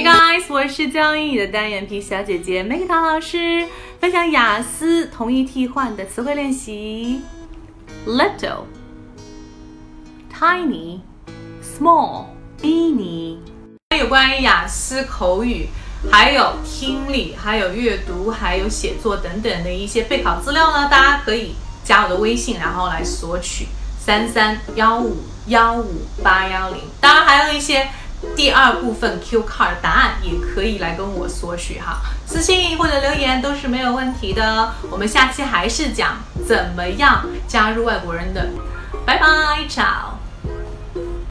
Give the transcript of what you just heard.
Hey guys，我是教英语的单眼皮小姐姐 Maggie 唐老师，分享雅思同义替换的词汇练习。Little、tiny、small、beanie。有关于雅思口语，还有听力，还有阅读，还有写作等等的一些备考资料呢，大家可以加我的微信，然后来索取三三幺五幺五八幺零。当然还有一些。第二部分 Q card 答案也可以来跟我索取哈，私信或者留言都是没有问题的。我们下期还是讲怎么样加入外国人的，拜拜，ciao。